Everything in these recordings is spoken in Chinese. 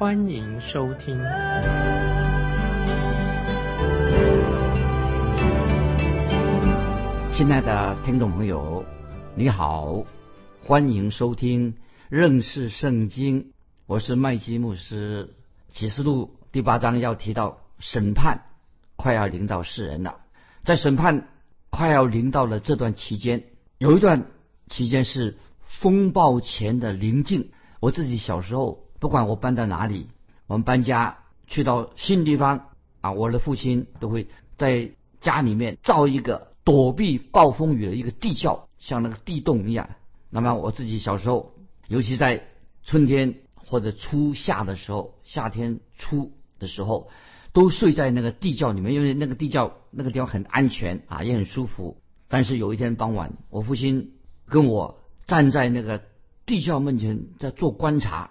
欢迎收听。亲爱的听众朋友，你好，欢迎收听认识圣经。我是麦基牧师。启示录第八章要提到审判快要临到世人了，在审判。快要临到了这段期间，有一段期间是风暴前的宁静。我自己小时候，不管我搬到哪里，我们搬家去到新地方啊，我的父亲都会在家里面造一个躲避暴风雨的一个地窖，像那个地洞一样。那么我自己小时候，尤其在春天或者初夏的时候，夏天初的时候。都睡在那个地窖里面，因为那个地窖那个地方很安全啊，也很舒服。但是有一天傍晚，我父亲跟我站在那个地窖门前在做观察，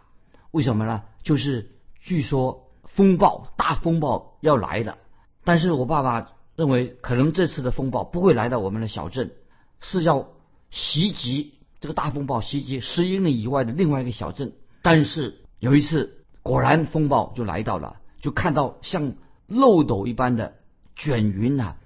为什么呢？就是据说风暴大风暴要来了，但是我爸爸认为可能这次的风暴不会来到我们的小镇，是要袭击这个大风暴袭击十英里以外的另外一个小镇。但是有一次，果然风暴就来到了。就看到像漏斗一般的卷云啊，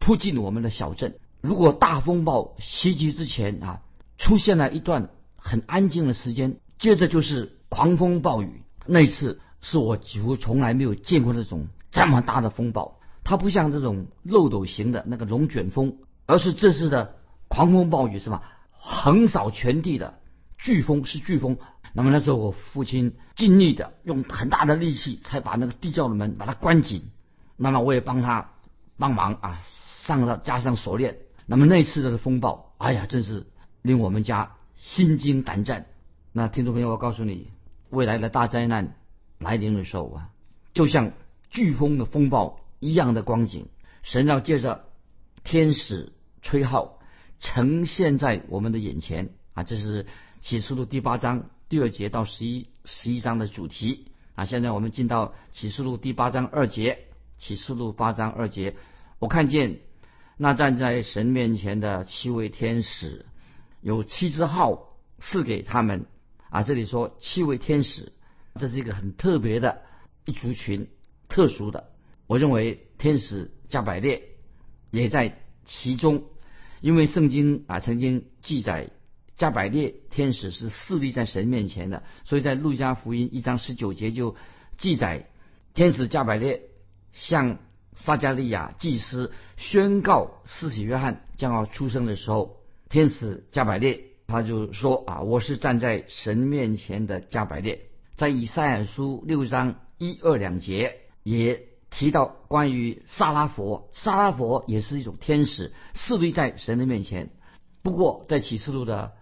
扑进我们的小镇。如果大风暴袭击之前啊，出现了一段很安静的时间，接着就是狂风暴雨。那次是我几乎从来没有见过那种这么大的风暴。它不像这种漏斗型的那个龙卷风，而是这次的狂风暴雨是吧？横扫全地的飓风是飓风。那么那时候，我父亲尽力的用很大的力气，才把那个地窖的门把它关紧。那么我也帮他帮忙啊，上了加上锁链。那么那次的风暴，哎呀，真是令我们家心惊胆战。那听众朋友，我告诉你，未来的大灾难来临的时候啊，就像飓风的风暴一样的光景，神要借着天使吹号呈现在我们的眼前啊。这是启示录第八章。第二节到十一十一章的主题啊，现在我们进到启示录第八章二节。启示录八章二节，我看见那站在神面前的七位天使，有七只号赐给他们啊。这里说七位天使，这是一个很特别的一族群，特殊的。我认为天使加百列也在其中，因为圣经啊曾经记载。加百列天使是侍立在神面前的，所以在路加福音一章十九节就记载，天使加百列向撒加利亚祭司宣告施洗约翰将要出生的时候，天使加百列他就说啊，我是站在神面前的加百列。在以赛亚书六章一二两节也提到关于萨拉佛，萨拉佛也是一种天使，侍立在神的面前。不过在启示录的。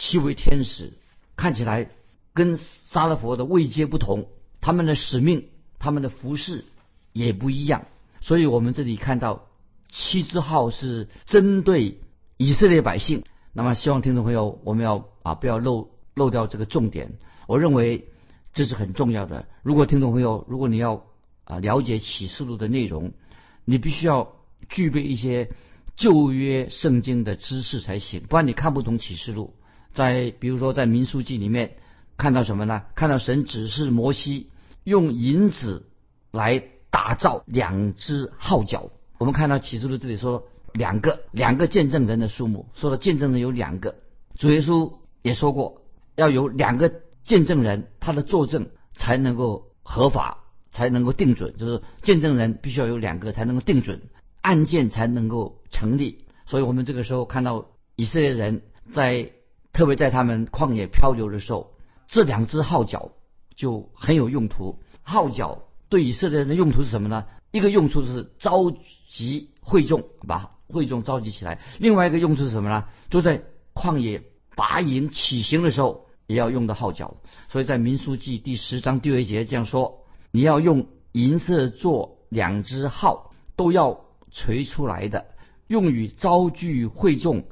七位天使看起来跟萨拉佛的位阶不同，他们的使命、他们的服饰也不一样。所以我们这里看到七字号是针对以色列百姓。那么，希望听众朋友我们要啊不要漏漏掉这个重点。我认为这是很重要的。如果听众朋友，如果你要啊了解启示录的内容，你必须要具备一些旧约圣经的知识才行，不然你看不懂启示录。在比如说，在民书记里面看到什么呢？看到神指示摩西用银子来打造两只号角。我们看到启示录这里说两个两个见证人的数目，说的见证人有两个。主耶稣也说过，要有两个见证人，他的作证才能够合法，才能够定准。就是见证人必须要有两个才能够定准，案件才能够成立。所以我们这个时候看到以色列人在。特别在他们旷野漂流的时候，这两只号角就很有用途。号角对以色列人的用途是什么呢？一个用处是召集会众，把会众召集起来；另外一个用处是什么呢？就在旷野拔营起行的时候，也要用到号角。所以在民书记第十章第二节这样说：你要用银色做两只号，都要锤出来的，用于招聚会众，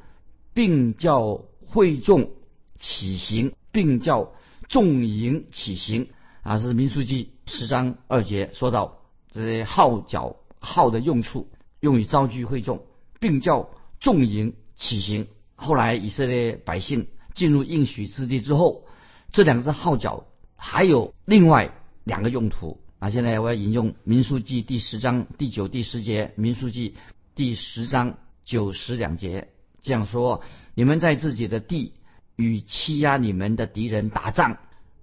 并叫会众起行，并叫众营起行。啊，是民数记十章二节说到这些号角号的用处，用于招聚会众，并叫众营起行。后来以色列百姓进入应许之地之后，这两只号角还有另外两个用途。啊，现在我要引用民数记第十章第九、第十节，民数记第十章九十两节这样说：你们在自己的地与欺压你们的敌人打仗，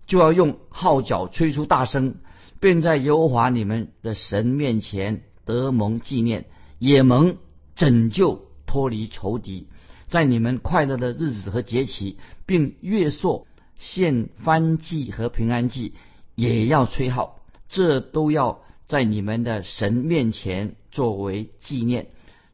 就要用号角吹出大声，便在耶和华你们的神面前得蒙纪念，也蒙拯救脱离仇敌。在你们快乐的日子和节期，并月朔献翻祭和平安祭，也要吹号。这都要在你们的神面前作为纪念，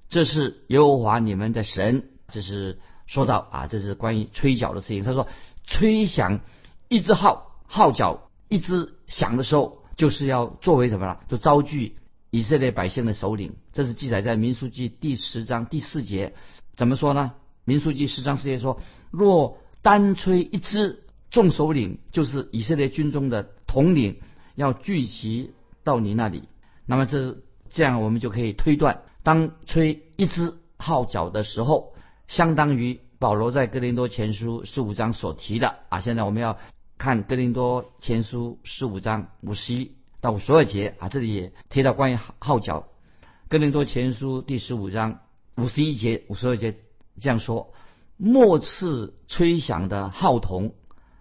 这是耶和华你们的神。这是说到啊，这是关于吹角的事情。他说，吹响一只号号角，一只响的时候，就是要作为什么了？就招聚以色列百姓的首领。这是记载在民数记第十章第四节。怎么说呢？民数记十章四节说：若单吹一支，众首领就是以色列军中的统领。要聚集到你那里，那么这这样我们就可以推断，当吹一支号角的时候，相当于保罗在哥林多前书十五章所提的啊。现在我们要看哥林多前书十五章五十一到五十二节啊，这里也提到关于号角。哥林多前书第十五章五十一节、五十二节这样说：末次吹响的号筒，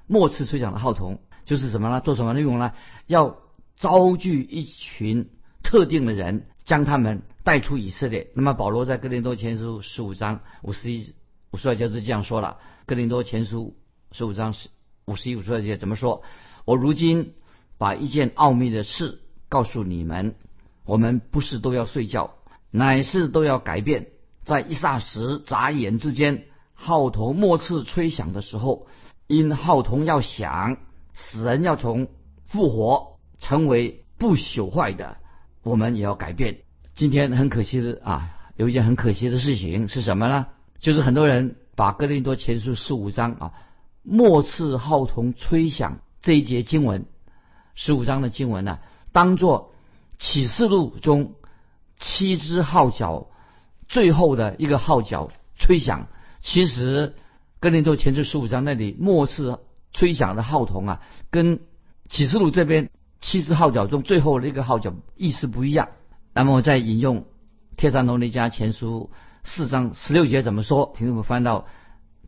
末次吹响的号筒。就是什么呢？做什么内容呢？要招聚一群特定的人，将他们带出以色列。那么保罗在哥林多前书十五章五十一、五十二节是这样说了：哥林多前书十五章十五十一、五十二节怎么说？我如今把一件奥秘的事告诉你们：我们不是都要睡觉，乃是都要改变。在一霎时、眨眼之间，号筒末次吹响的时候，因号筒要响。死人要从复活成为不朽坏的，我们也要改变。今天很可惜的啊，有一件很可惜的事情是什么呢？就是很多人把哥林多前书十五章啊末次号筒吹响这一节经文，十五章的经文呢，当做启示录中七支号角最后的一个号角吹响。其实跟林多前书十五章那里末次。吹响的号筒啊，跟启示录这边七支号角中最后的一个号角意思不一样。那么我再引用帖撒罗尼家前书四章十六节怎么说？请我们翻到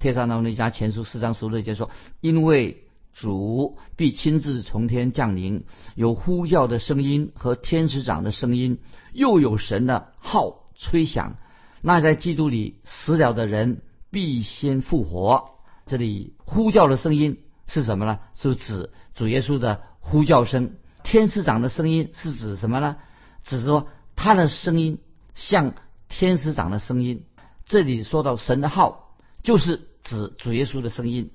帖撒罗尼家前书四章十六节说：“因为主必亲自从天降临，有呼叫的声音和天使长的声音，又有神的号吹响。那在基督里死了的人必先复活。”这里呼叫的声音。是什么呢？是指主耶稣的呼叫声。天使长的声音是指什么呢？只是说他的声音像天使长的声音。这里说到神的号，就是指主耶稣的声音。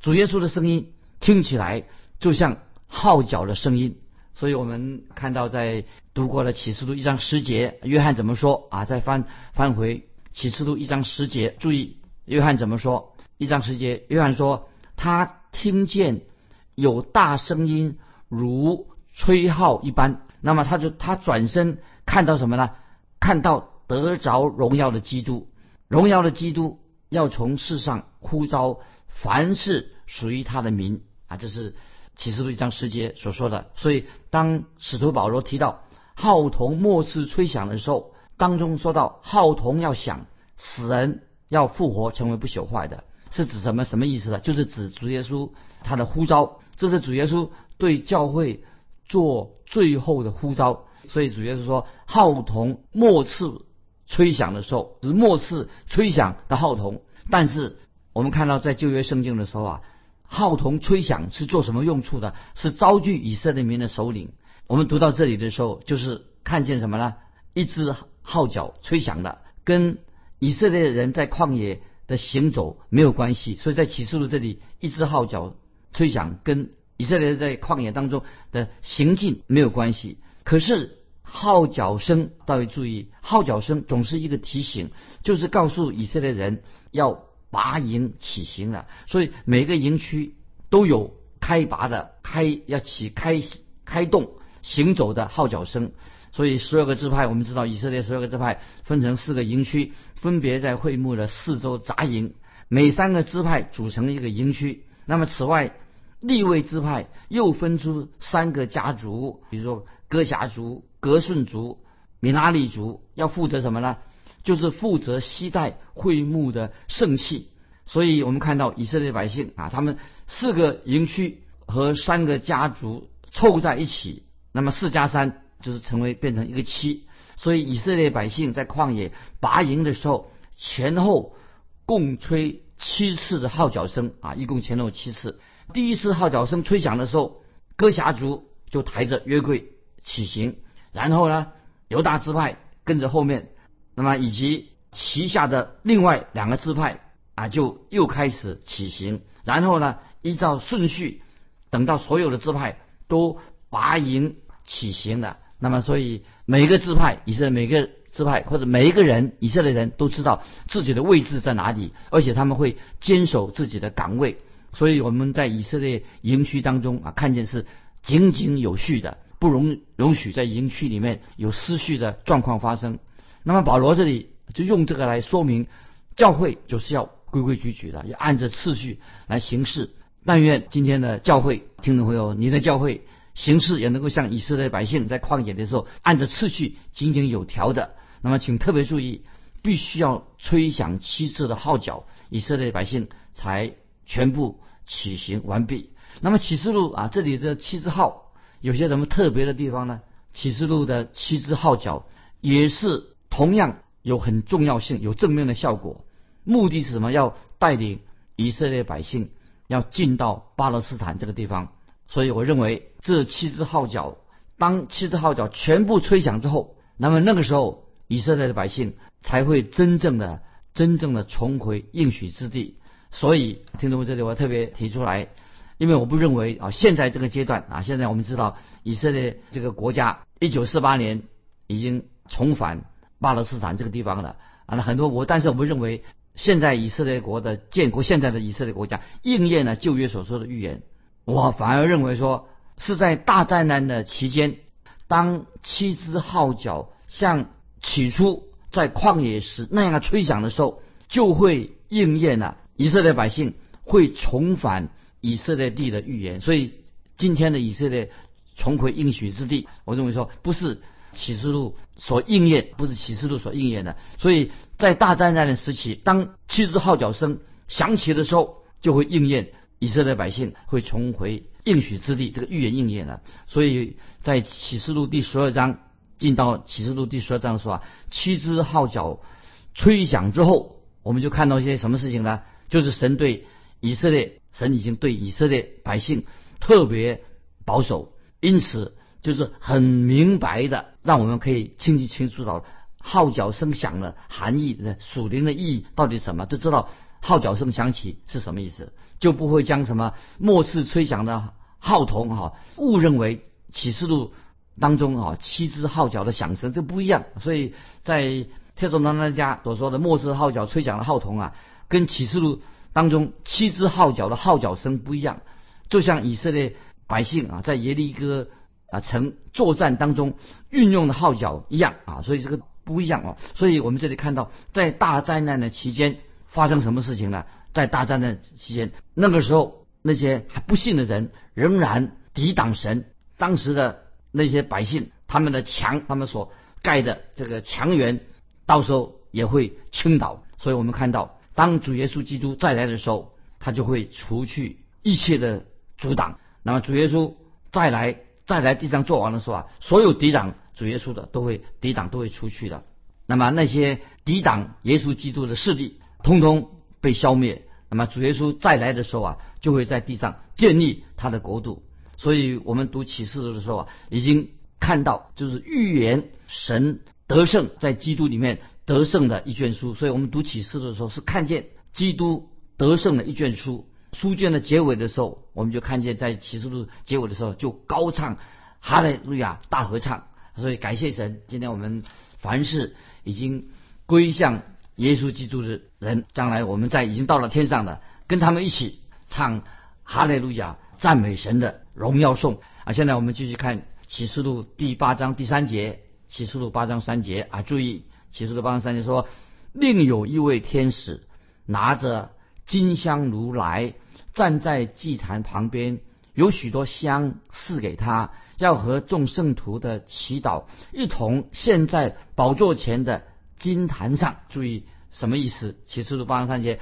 主耶稣的声音听起来就像号角的声音。所以我们看到在读过了启示录一章十节，约翰怎么说啊？再翻翻回启示录一章十节，注意约翰怎么说？一章十节，约翰说他。听见有大声音如吹号一般，那么他就他转身看到什么呢？看到得着荣耀的基督，荣耀的基督要从世上呼召凡是属于他的民啊！这是启示录一章十节所说的。所以当使徒保罗提到号筒末次吹响的时候，当中说到号筒要响，死人要复活，成为不朽坏的。是指什么什么意思呢？就是指主耶稣他的呼召，这是主耶稣对教会做最后的呼召。所以主耶稣说，号筒末次吹响的时候，是末次吹响的号筒。但是我们看到在旧约圣经的时候啊，号筒吹响是做什么用处的？是招聚以色列民的首领。我们读到这里的时候，就是看见什么呢？一只号角吹响的，跟以色列人在旷野。的行走没有关系，所以在启示录这里，一只号角吹响，跟以色列人在旷野当中的行进没有关系。可是号角声，大家注意，号角声总是一个提醒，就是告诉以色列人要拔营起行了。所以每个营区都有开拔的开要起开开动行走的号角声。所以十二个支派，我们知道以色列十二个支派分成四个营区，分别在会幕的四周扎营，每三个支派组成一个营区。那么此外，立位支派又分出三个家族，比如说哥辖族、格顺族、米拉利族，要负责什么呢？就是负责携带会幕的圣器。所以我们看到以色列百姓啊，他们四个营区和三个家族凑在一起，那么四加三就是成为变成一个七。所以以色列百姓在旷野拔营的时候，前后共吹七次的号角声啊，一共前后七次。第一次号角声吹响的时候，哥辖族就抬着约柜起行，然后呢，犹大支派跟着后面，那么以及旗下的另外两个支派啊，就又开始起行，然后呢，依照顺序，等到所有的支派都拔营起行了，那么所以每个支派，以色列每个支派或者每一个人，以色列人都知道自己的位置在哪里，而且他们会坚守自己的岗位。所以我们在以色列营区当中啊，看见是井井有序的，不容容许在营区里面有失序的状况发生。那么保罗这里就用这个来说明，教会就是要规规矩矩的，要按着次序来行事。但愿今天的教会听众朋友，你的教会行事也能够像以色列百姓在旷野的时候按着次序井井有条的。那么请特别注意，必须要吹响七次的号角，以色列百姓才。全部起行完毕。那么启示录啊，这里的七字号有些什么特别的地方呢？启示录的七字号角也是同样有很重要性、有正面的效果。目的是什么？要带领以色列百姓要进到巴勒斯坦这个地方。所以我认为这七支号角，当七支号角全部吹响之后，那么那个时候以色列的百姓才会真正的、真正的重回应许之地。所以，听众们，这里我特别提出来，因为我不认为啊，现在这个阶段啊，现在我们知道以色列这个国家一九四八年已经重返巴勒斯坦这个地方的啊，那很多我，但是我们认为现在以色列国的建国，现在的以色列国家应验了旧约所说的预言，我反而认为说是在大灾难的期间，当七支号角像起初在旷野时那样吹响的时候，就会应验了。以色列百姓会重返以色列地的预言，所以今天的以色列重回应许之地，我认为说不是启示录所应验，不是启示录所应验的。所以在大灾难的时期，当七支号角声响起的时候，就会应验以色列百姓会重回应许之地，这个预言应验了。所以在启示录第十二章进到启示录第十二章的时候啊，七支号角吹响之后，我们就看到一些什么事情呢？就是神对以色列，神已经对以色列百姓特别保守，因此就是很明白的，让我们可以清晰清楚到号角声响的含义的属灵的意义到底什么，就知道号角声响起是什么意思，就不会将什么末世吹响的号筒哈误认为启示录当中啊七支号角的响声这不一样，所以在特种当那家所说的末世号角吹响的号筒啊。跟启示录当中七支号角的号角声不一样，就像以色列百姓啊在耶利哥啊成作战当中运用的号角一样啊，所以这个不一样哦。所以我们这里看到，在大灾难的期间发生什么事情呢？在大灾难期间，那个时候那些还不信的人仍然抵挡神，当时的那些百姓，他们的墙，他们所盖的这个墙垣，到时候也会倾倒。所以我们看到。当主耶稣基督再来的时候，他就会除去一切的阻挡。那么主耶稣再来再来地上做王的时候啊，所有抵挡主耶稣的都会抵挡，都会出去的。那么那些抵挡耶稣基督的势力，通通被消灭。那么主耶稣再来的时候啊，就会在地上建立他的国度。所以我们读启示录的时候啊，已经看到就是预言神得胜在基督里面。得胜的一卷书，所以我们读启示录的时候是看见基督得胜的一卷书。书卷的结尾的时候，我们就看见在启示录结尾的时候就高唱哈利路亚大合唱。所以感谢神，今天我们凡是已经归向耶稣基督的人，将来我们在已经到了天上的，跟他们一起唱哈利路亚，赞美神的荣耀颂啊！现在我们继续看启示录第八章第三节，启示录八章三节啊，注意启示录八章三节说，另有一位天使拿着金香如来，站在祭坛旁边。有许多香赐给他，要和众圣徒的祈祷一同献在宝座前的金坛上。注意什么意思？启示录八章三节，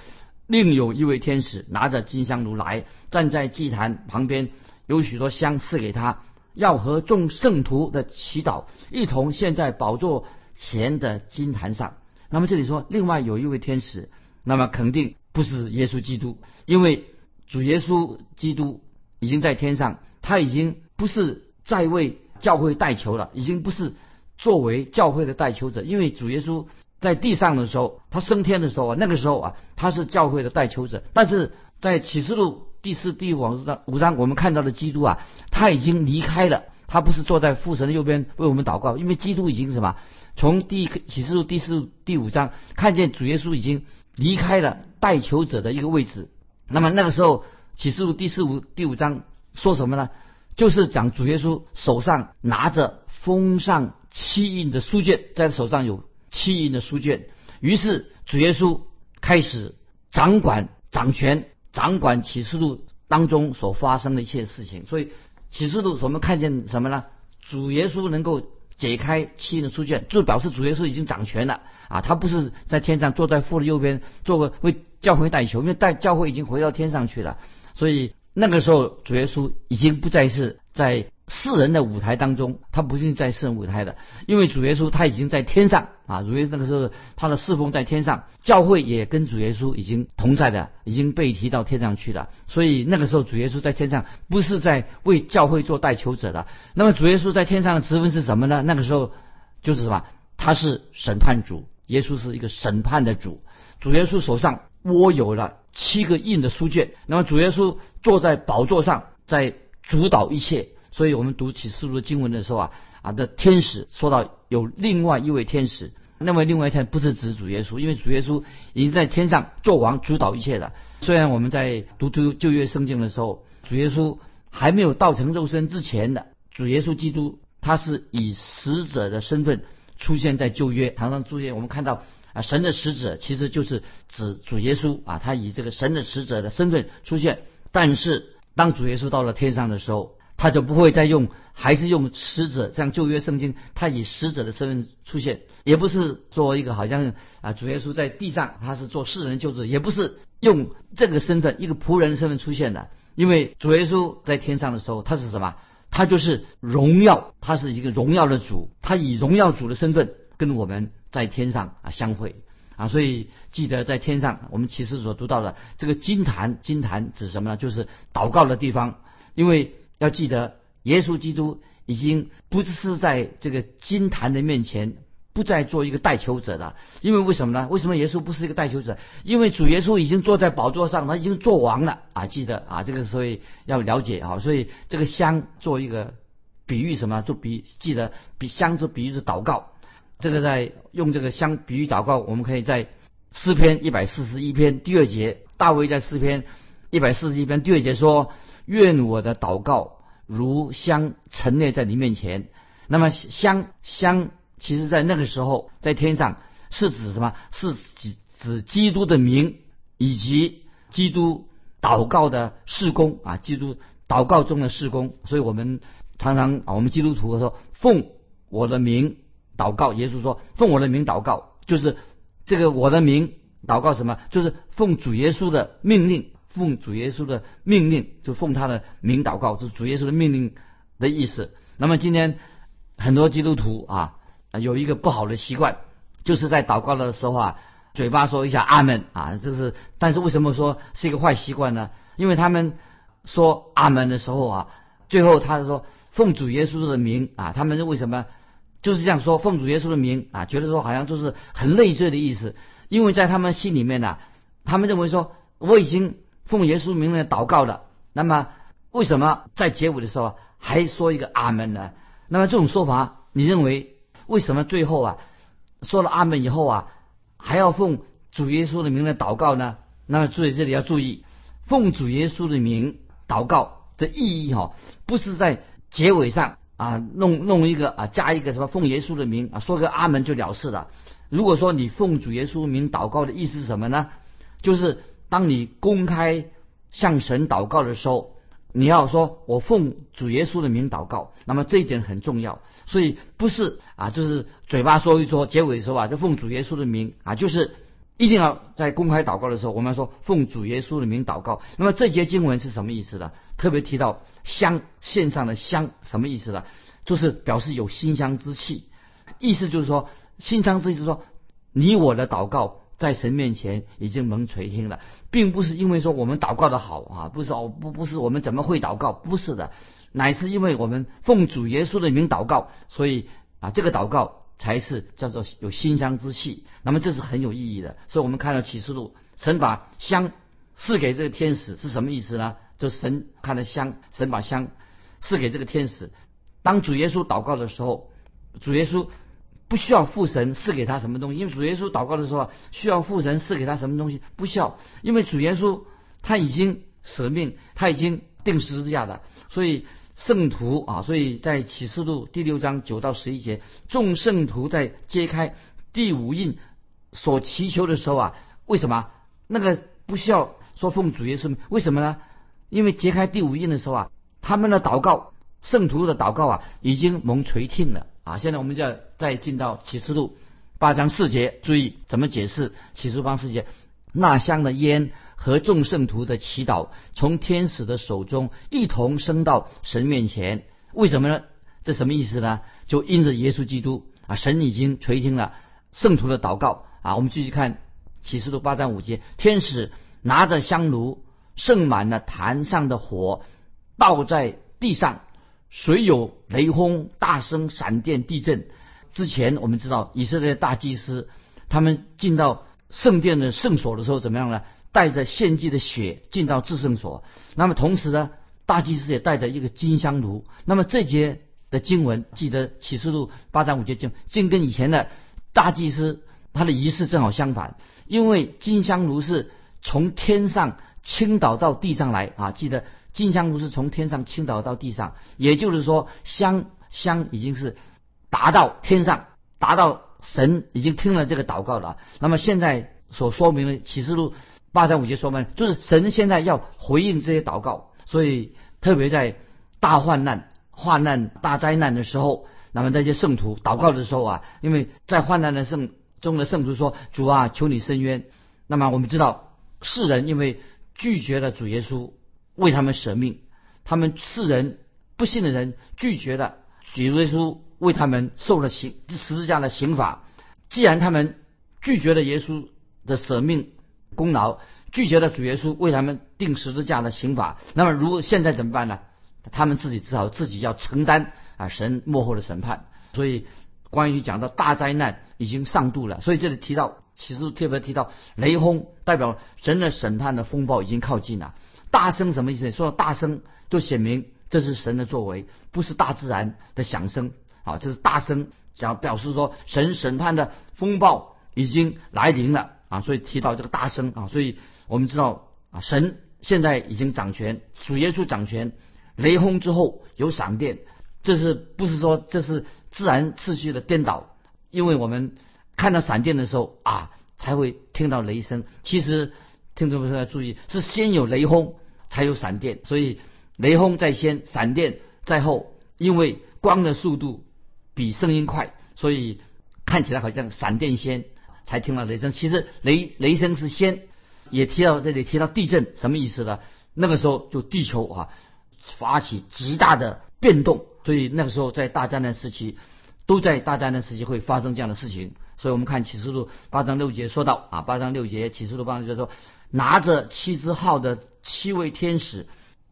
另有一位天使拿着金香炉来，站在祭坛旁边，有许多香赐给他，要和众圣徒的祈祷一同献在宝座前的金坛上。那么这里说，另外有一位天使，那么肯定不是耶稣基督，因为主耶稣基督。已经在天上，他已经不是在为教会代求了，已经不是作为教会的代求者。因为主耶稣在地上的时候，他升天的时候啊，那个时候啊，他是教会的代求者。但是在启示录第四、第五章五章，我们看到的基督啊，他已经离开了，他不是坐在父神的右边为我们祷告，因为基督已经什么？从第启示录第四、第五章看见主耶稣已经离开了代求者的一个位置。那么那个时候。启示录第四五第五章说什么呢？就是讲主耶稣手上拿着封上七印的书卷，在手上有七印的书卷。于是主耶稣开始掌管、掌权、掌管启示录当中所发生的一切事情。所以启示录我们看见什么呢？主耶稣能够解开七印的书卷，就表示主耶稣已经掌权了啊！他不是在天上坐在父的右边，做个为教会带球，因为带教会已经回到天上去了。所以那个时候，主耶稣已经不再是在世人的舞台当中，他不是在世人舞台的，因为主耶稣他已经在天上啊。主耶稣那个时候他的侍奉在天上，教会也跟主耶稣已经同在的，已经被提到天上去了。所以那个时候，主耶稣在天上不是在为教会做代求者的。那么主耶稣在天上的职分是什么呢？那个时候就是什么？他是审判主，耶稣是一个审判的主。主耶稣手上握有了。七个印的书卷，那么主耶稣坐在宝座上，在主导一切。所以我们读启示录经文的时候啊啊的天使说到有另外一位天使，那么另外一天不是指主耶稣，因为主耶稣已经在天上做王，主导一切了。虽然我们在读出旧约圣经的时候，主耶稣还没有道成肉身之前的主耶稣基督，他是以使者的身份出现在旧约，常常出现。我们看到。啊，神的使者其实就是指主耶稣啊，他以这个神的使者的身份出现。但是当主耶稣到了天上的时候，他就不会再用，还是用使者，像旧约圣经，他以使者的身份出现，也不是做一个好像啊，主耶稣在地上他是做世人救主，也不是用这个身份，一个仆人的身份出现的。因为主耶稣在天上的时候，他是什么？他就是荣耀，他是一个荣耀的主，他以荣耀主的身份跟我们。在天上啊相会啊，所以记得在天上，我们其实所读到的这个金坛，金坛指什么呢？就是祷告的地方。因为要记得，耶稣基督已经不是在这个金坛的面前，不再做一个代求者了。因为为什么呢？为什么耶稣不是一个代求者？因为主耶稣已经坐在宝座上，他已经做王了啊！记得啊，这个所以要了解啊。所以这个香做一个比喻，什么？就比记得比香就比喻是祷告。这个在用这个香比喻祷告，我们可以在诗篇一百四十一篇第二节，大卫在诗篇一百四十一篇第二节说：“愿我的祷告如香陈列在你面前。”那么香香，其实在那个时候在天上是指什么？是指指基督的名以及基督祷告的事工啊，基督祷告中的事工。所以我们常常啊，我们基督徒说奉我的名。祷告，耶稣说：“奉我的名祷告，就是这个我的名祷告什么？就是奉主耶稣的命令，奉主耶稣的命令，就奉他的名祷告，就是主耶稣的命令的意思。那么今天很多基督徒啊，有一个不好的习惯，就是在祷告的时候啊，嘴巴说一下阿门啊，这是。但是为什么说是一个坏习惯呢？因为他们说阿门的时候啊，最后他说奉主耶稣的名啊，他们是为什么？”就是这样说，奉主耶稣的名啊，觉得说好像就是很累赘的意思，因为在他们心里面呢，他们认为说我已经奉耶稣名来祷告的，那么为什么在结尾的时候还说一个阿门呢？那么这种说法你认为为什么最后啊说了阿门以后啊还要奉主耶稣的名来祷告呢？那么注意这里要注意，奉主耶稣的名祷告的意义哈，不是在结尾上啊弄弄一个啊加一个什么奉耶稣的名啊说个阿门就了事了。如果说你奉主耶稣名祷告的意思是什么呢？就是当你公开向神祷告的时候。你要说我奉主耶稣的名祷告，那么这一点很重要。所以不是啊，就是嘴巴说一说，结尾的时候啊，就奉主耶稣的名啊，就是一定要在公开祷告的时候，我们要说奉主耶稣的名祷告。那么这节经文是什么意思的？特别提到香献上的香，什么意思呢？就是表示有馨香之气，意思就是说馨香之气，是说你我的祷告。在神面前已经蒙垂听了，并不是因为说我们祷告的好啊，不是哦，不不是我们怎么会祷告，不是的，乃是因为我们奉主耶稣的名祷告，所以啊，这个祷告才是叫做有馨香之气。那么这是很有意义的。所以我们看到启示录，神把香赐给这个天使是什么意思呢？就神看到香，神把香赐给这个天使。当主耶稣祷告的时候，主耶稣。不需要父神赐给他什么东西，因为主耶稣祷告的时候需要父神赐给他什么东西，不需要，因为主耶稣他已经舍命，他已经定十字架的，所以圣徒啊，所以在启示录第六章九到十一节，众圣徒在揭开第五印所祈求的时候啊，为什么那个不需要说奉主耶稣？为什么呢？因为揭开第五印的时候啊，他们的祷告，圣徒的祷告啊，已经蒙垂听了。啊，现在我们就要再进到启示录八章四节，注意怎么解释启示录八四节。那香的烟和众圣徒的祈祷，从天使的手中一同升到神面前。为什么呢？这什么意思呢？就因着耶稣基督啊，神已经垂听了圣徒的祷告啊。我们继续看启示录八章五节，天使拿着香炉盛满了坛上的火，倒在地上。谁有雷轰、大声、闪电、地震？之前我们知道以色列大祭司他们进到圣殿的圣所的时候怎么样呢？带着献祭的血进到至圣所。那么同时呢，大祭司也带着一个金香炉。那么这节的经文，记得启示录八章五节经，竟跟以前的大祭司他的仪式正好相反。因为金香炉是从天上倾倒到地上来啊，记得。金香炉是从天上倾倒到地上，也就是说，香香已经是达到天上，达到神已经听了这个祷告了。那么现在所说明的启示录八章五节说明，就是神现在要回应这些祷告。所以特别在大患难、患难、大灾难的时候，那么那些圣徒祷告的时候啊，因为在患难的圣中的圣徒说：“主啊，求你伸冤。”那么我们知道世人因为拒绝了主耶稣。为他们舍命，他们世人不信的人拒绝了主耶稣为他们受了刑十字架的刑罚。既然他们拒绝了耶稣的舍命功劳，拒绝了主耶稣为他们定十字架的刑罚，那么如现在怎么办呢？他们自己只好自己要承担啊神幕后的审判。所以关于讲到大灾难已经上度了，所以这里提到其实特别提到雷轰，代表神的审判的风暴已经靠近了。大声什么意思？说大声就显明这是神的作为，不是大自然的响声啊！这是大声，讲表示说神审判的风暴已经来临了啊！所以提到这个大声啊！所以我们知道啊，神现在已经掌权，主耶稣掌权，雷轰之后有闪电，这是不是说这是自然秩序的颠倒？因为我们看到闪电的时候啊，才会听到雷声，其实。听众朋友要注意，是先有雷轰，才有闪电，所以雷轰在先，闪电在后。因为光的速度比声音快，所以看起来好像闪电先，才听到雷声。其实雷雷声是先。也提到这里提到地震，什么意思呢？那个时候就地球啊发起极大的变动，所以那个时候在大灾难时期，都在大灾难时期会发生这样的事情。所以我们看启示录八章六节说到啊，八章六节启示录八章就说。拿着七支号的七位天使，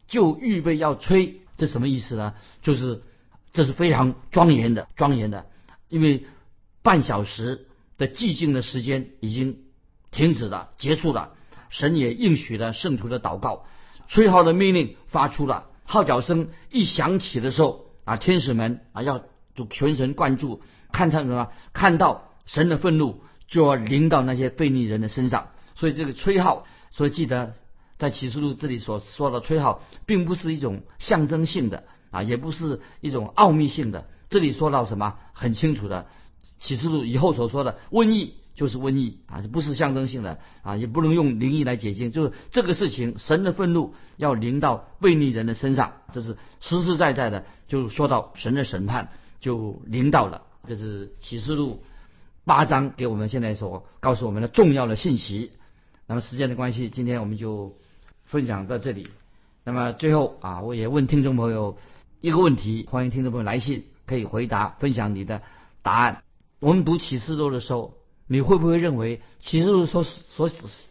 就预备要吹，这什么意思呢？就是这是非常庄严的，庄严的，因为半小时的寂静的时间已经停止了，结束了。神也应许了圣徒的祷告，吹号的命令发出了，号角声一响起的时候啊，天使们啊要就全神贯注，看到什么？看到神的愤怒就要临到那些悖逆人的身上。所以这个吹号，所以记得在启示录这里所说的吹号，并不是一种象征性的啊，也不是一种奥秘性的。这里说到什么？很清楚的，启示录以后所说的瘟疫就是瘟疫啊，不是象征性的啊，也不能用灵异来解禁。就是这个事情，神的愤怒要临到悖逆人的身上，这是实实在在的，就说到神的审判就临到了。这是启示录八章给我们现在所告诉我们的重要的信息。那么时间的关系，今天我们就分享到这里。那么最后啊，我也问听众朋友一个问题，欢迎听众朋友来信可以回答分享你的答案。我们读启示录的时候，你会不会认为启示录所所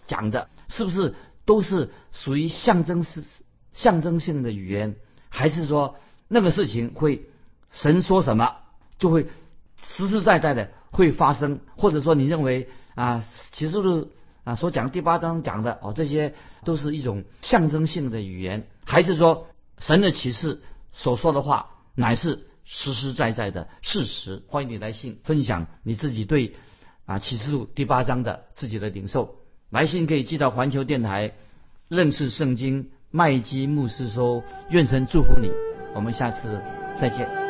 讲的，是不是都是属于象征式、象征性的语言，还是说那个事情会神说什么就会实实在在的会发生？或者说你认为啊，启示录？啊，所讲第八章讲的哦，这些都是一种象征性的语言，还是说神的启示所说的话乃是实实在在的事实？欢迎你来信分享你自己对啊启示录第八章的自己的领受。来信可以寄到环球电台认识圣经麦基牧师说，愿神祝福你。我们下次再见。